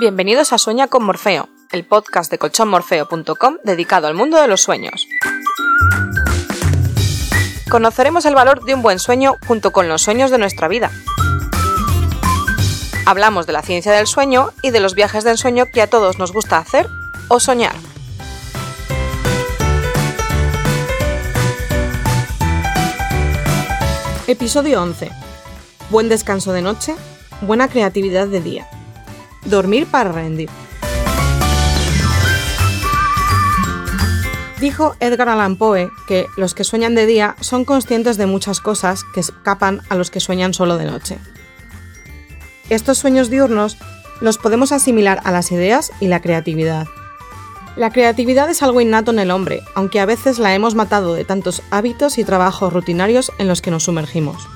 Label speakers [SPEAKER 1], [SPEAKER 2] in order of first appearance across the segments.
[SPEAKER 1] Bienvenidos a Sueña con Morfeo, el podcast de colchonmorfeo.com dedicado al mundo de los sueños. Conoceremos el valor de un buen sueño junto con los sueños de nuestra vida. Hablamos de la ciencia del sueño y de los viajes del sueño que a todos nos gusta hacer o soñar. Episodio 11. Buen descanso de noche, buena creatividad de día. Dormir para rendir. Dijo Edgar Allan Poe que los que sueñan de día son conscientes de muchas cosas que escapan a los que sueñan solo de noche. Estos sueños diurnos los podemos asimilar a las ideas y la creatividad. La creatividad es algo innato en el hombre, aunque a veces la hemos matado de tantos hábitos y trabajos rutinarios en los que nos sumergimos.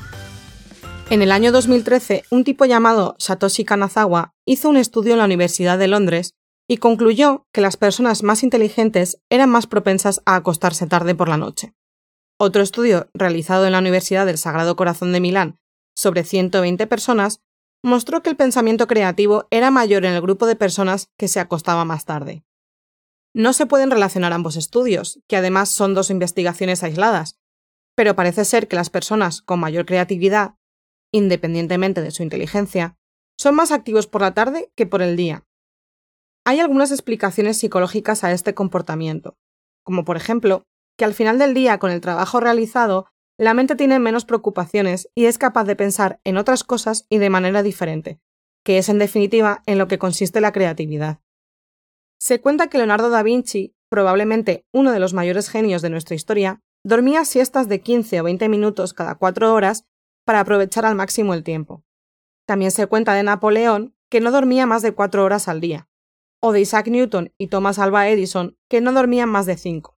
[SPEAKER 1] En el año 2013, un tipo llamado Satoshi Kanazawa hizo un estudio en la Universidad de Londres y concluyó que las personas más inteligentes eran más propensas a acostarse tarde por la noche. Otro estudio realizado en la Universidad del Sagrado Corazón de Milán sobre 120 personas mostró que el pensamiento creativo era mayor en el grupo de personas que se acostaba más tarde. No se pueden relacionar ambos estudios, que además son dos investigaciones aisladas, pero parece ser que las personas con mayor creatividad independientemente de su inteligencia, son más activos por la tarde que por el día. Hay algunas explicaciones psicológicas a este comportamiento, como por ejemplo, que al final del día con el trabajo realizado, la mente tiene menos preocupaciones y es capaz de pensar en otras cosas y de manera diferente, que es en definitiva en lo que consiste la creatividad. Se cuenta que Leonardo da Vinci, probablemente uno de los mayores genios de nuestra historia, dormía siestas de 15 o 20 minutos cada cuatro horas para aprovechar al máximo el tiempo. También se cuenta de Napoleón, que no dormía más de cuatro horas al día, o de Isaac Newton y Thomas Alva Edison, que no dormían más de cinco.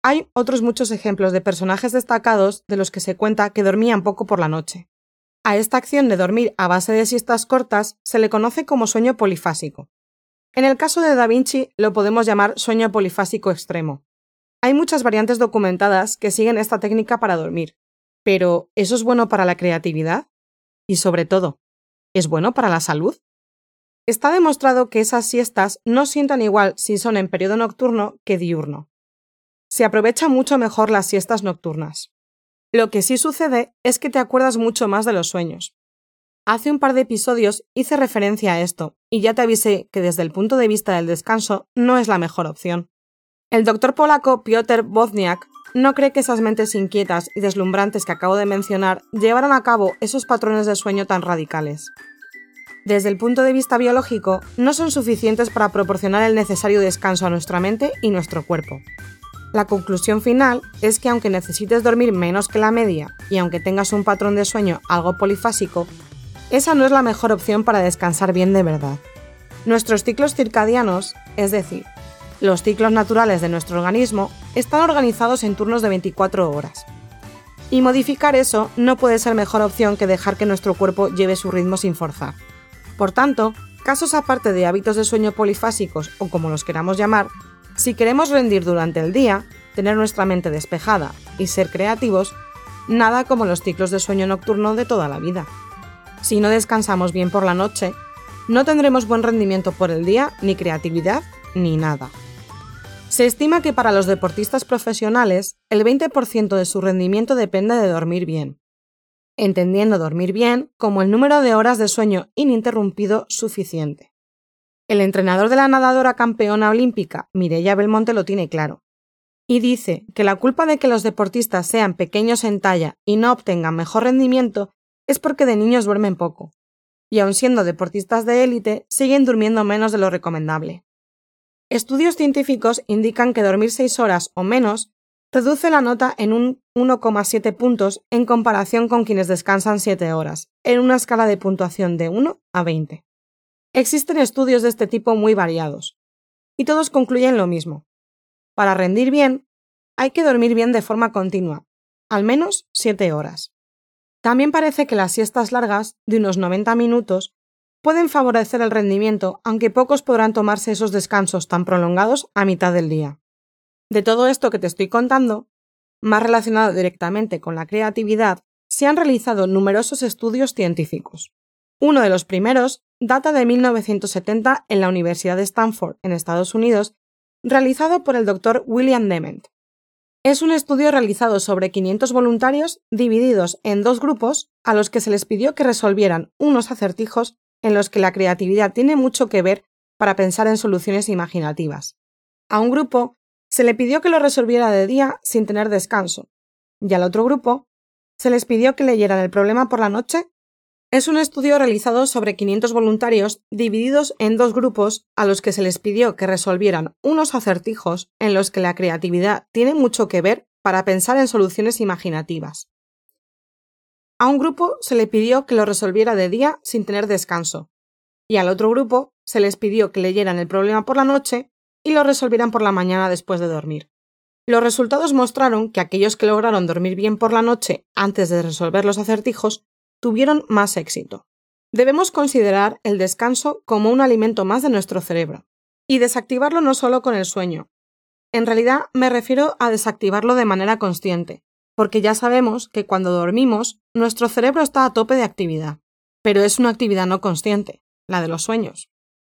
[SPEAKER 1] Hay otros muchos ejemplos de personajes destacados de los que se cuenta que dormían poco por la noche. A esta acción de dormir a base de siestas cortas se le conoce como sueño polifásico. En el caso de Da Vinci lo podemos llamar sueño polifásico extremo. Hay muchas variantes documentadas que siguen esta técnica para dormir, pero, ¿eso es bueno para la creatividad? Y sobre todo, ¿es bueno para la salud? Está demostrado que esas siestas no sientan igual si son en periodo nocturno que diurno. Se aprovecha mucho mejor las siestas nocturnas. Lo que sí sucede es que te acuerdas mucho más de los sueños. Hace un par de episodios hice referencia a esto, y ya te avisé que desde el punto de vista del descanso no es la mejor opción. El doctor polaco Piotr Wozniak no cree que esas mentes inquietas y deslumbrantes que acabo de mencionar llevaran a cabo esos patrones de sueño tan radicales. Desde el punto de vista biológico, no son suficientes para proporcionar el necesario descanso a nuestra mente y nuestro cuerpo. La conclusión final es que aunque necesites dormir menos que la media y aunque tengas un patrón de sueño algo polifásico, esa no es la mejor opción para descansar bien de verdad. Nuestros ciclos circadianos, es decir, los ciclos naturales de nuestro organismo están organizados en turnos de 24 horas. Y modificar eso no puede ser mejor opción que dejar que nuestro cuerpo lleve su ritmo sin forzar. Por tanto, casos aparte de hábitos de sueño polifásicos o como los queramos llamar, si queremos rendir durante el día, tener nuestra mente despejada y ser creativos, nada como los ciclos de sueño nocturno de toda la vida. Si no descansamos bien por la noche, no tendremos buen rendimiento por el día, ni creatividad, ni nada. Se estima que para los deportistas profesionales el 20% de su rendimiento depende de dormir bien, entendiendo dormir bien como el número de horas de sueño ininterrumpido suficiente. El entrenador de la nadadora campeona olímpica, Mireia Belmonte, lo tiene claro, y dice que la culpa de que los deportistas sean pequeños en talla y no obtengan mejor rendimiento es porque de niños duermen poco, y aun siendo deportistas de élite, siguen durmiendo menos de lo recomendable. Estudios científicos indican que dormir 6 horas o menos reduce la nota en un 1,7 puntos en comparación con quienes descansan 7 horas, en una escala de puntuación de 1 a 20. Existen estudios de este tipo muy variados, y todos concluyen lo mismo. Para rendir bien, hay que dormir bien de forma continua, al menos 7 horas. También parece que las siestas largas, de unos 90 minutos, pueden favorecer el rendimiento, aunque pocos podrán tomarse esos descansos tan prolongados a mitad del día. De todo esto que te estoy contando, más relacionado directamente con la creatividad, se han realizado numerosos estudios científicos. Uno de los primeros data de 1970 en la Universidad de Stanford, en Estados Unidos, realizado por el doctor William Dement. Es un estudio realizado sobre 500 voluntarios divididos en dos grupos a los que se les pidió que resolvieran unos acertijos en los que la creatividad tiene mucho que ver para pensar en soluciones imaginativas. A un grupo se le pidió que lo resolviera de día sin tener descanso, y al otro grupo se les pidió que leyeran el problema por la noche es un estudio realizado sobre 500 voluntarios divididos en dos grupos a los que se les pidió que resolvieran unos acertijos en los que la creatividad tiene mucho que ver para pensar en soluciones imaginativas. A un grupo se le pidió que lo resolviera de día sin tener descanso, y al otro grupo se les pidió que leyeran el problema por la noche y lo resolvieran por la mañana después de dormir. Los resultados mostraron que aquellos que lograron dormir bien por la noche antes de resolver los acertijos tuvieron más éxito. Debemos considerar el descanso como un alimento más de nuestro cerebro, y desactivarlo no solo con el sueño. En realidad me refiero a desactivarlo de manera consciente, porque ya sabemos que cuando dormimos nuestro cerebro está a tope de actividad, pero es una actividad no consciente, la de los sueños.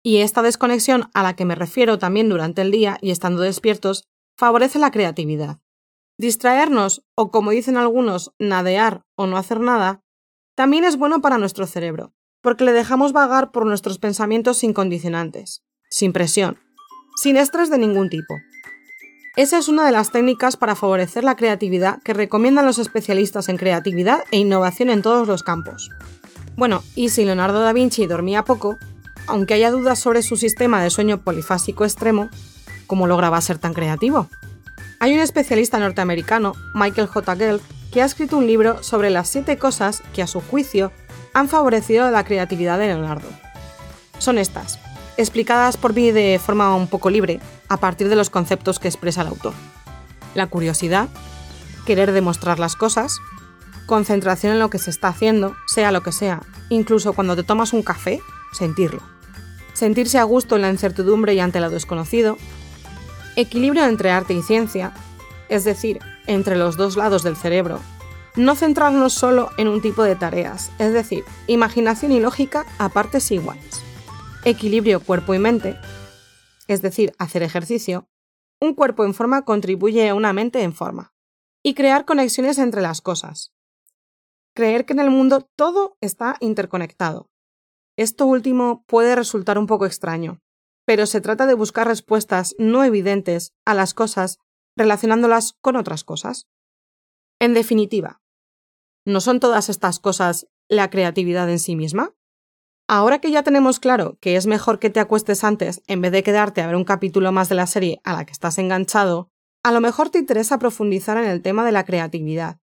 [SPEAKER 1] Y esta desconexión a la que me refiero también durante el día y estando despiertos favorece la creatividad. Distraernos, o como dicen algunos, nadear o no hacer nada, también es bueno para nuestro cerebro, porque le dejamos vagar por nuestros pensamientos sin condicionantes, sin presión, sin estrés de ningún tipo. Esa es una de las técnicas para favorecer la creatividad que recomiendan los especialistas en creatividad e innovación en todos los campos. Bueno, y si Leonardo da Vinci dormía poco, aunque haya dudas sobre su sistema de sueño polifásico extremo, ¿cómo lograba ser tan creativo? Hay un especialista norteamericano, Michael J. Gelb, que ha escrito un libro sobre las siete cosas que, a su juicio, han favorecido la creatividad de Leonardo. Son estas, explicadas por mí de forma un poco libre, a partir de los conceptos que expresa el autor. La curiosidad, querer demostrar las cosas, concentración en lo que se está haciendo, sea lo que sea, incluso cuando te tomas un café, sentirlo. Sentirse a gusto en la incertidumbre y ante lo desconocido, equilibrio entre arte y ciencia, es decir, entre los dos lados del cerebro. No centrarnos solo en un tipo de tareas, es decir, imaginación y lógica a partes iguales. Equilibrio cuerpo y mente, es decir, hacer ejercicio. Un cuerpo en forma contribuye a una mente en forma. Y crear conexiones entre las cosas. Creer que en el mundo todo está interconectado. Esto último puede resultar un poco extraño, pero se trata de buscar respuestas no evidentes a las cosas relacionándolas con otras cosas. En definitiva, ¿no son todas estas cosas la creatividad en sí misma? Ahora que ya tenemos claro que es mejor que te acuestes antes en vez de quedarte a ver un capítulo más de la serie a la que estás enganchado, a lo mejor te interesa profundizar en el tema de la creatividad,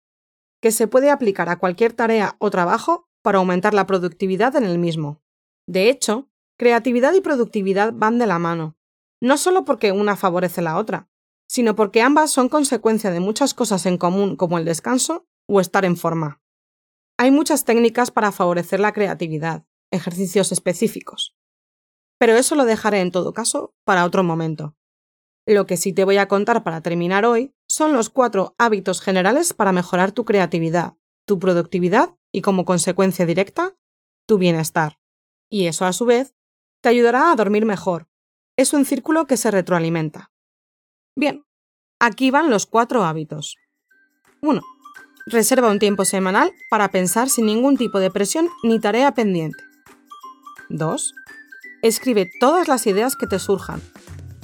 [SPEAKER 1] que se puede aplicar a cualquier tarea o trabajo para aumentar la productividad en el mismo. De hecho, creatividad y productividad van de la mano, no solo porque una favorece la otra, sino porque ambas son consecuencia de muchas cosas en común como el descanso o estar en forma. Hay muchas técnicas para favorecer la creatividad, ejercicios específicos. Pero eso lo dejaré en todo caso para otro momento. Lo que sí te voy a contar para terminar hoy son los cuatro hábitos generales para mejorar tu creatividad, tu productividad y como consecuencia directa, tu bienestar. Y eso a su vez te ayudará a dormir mejor. Es un círculo que se retroalimenta. Bien, aquí van los cuatro hábitos. 1. Reserva un tiempo semanal para pensar sin ningún tipo de presión ni tarea pendiente. 2. Escribe todas las ideas que te surjan.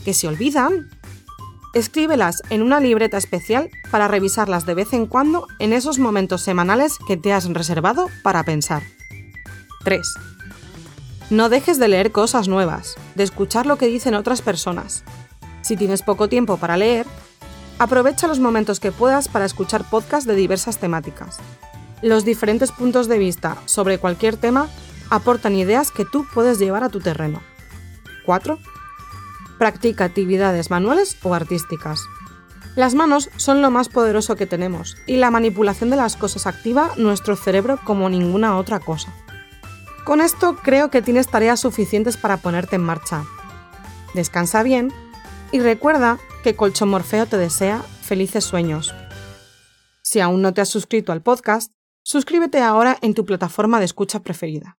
[SPEAKER 1] ¿Que se olvidan? Escríbelas en una libreta especial para revisarlas de vez en cuando en esos momentos semanales que te has reservado para pensar. 3. No dejes de leer cosas nuevas, de escuchar lo que dicen otras personas, si tienes poco tiempo para leer, aprovecha los momentos que puedas para escuchar podcasts de diversas temáticas. Los diferentes puntos de vista sobre cualquier tema aportan ideas que tú puedes llevar a tu terreno. 4. Practica actividades manuales o artísticas. Las manos son lo más poderoso que tenemos y la manipulación de las cosas activa nuestro cerebro como ninguna otra cosa. Con esto creo que tienes tareas suficientes para ponerte en marcha. Descansa bien y recuerda que Colchón Morfeo te desea felices sueños. Si aún no te has suscrito al podcast, Suscríbete ahora en tu plataforma de escucha preferida.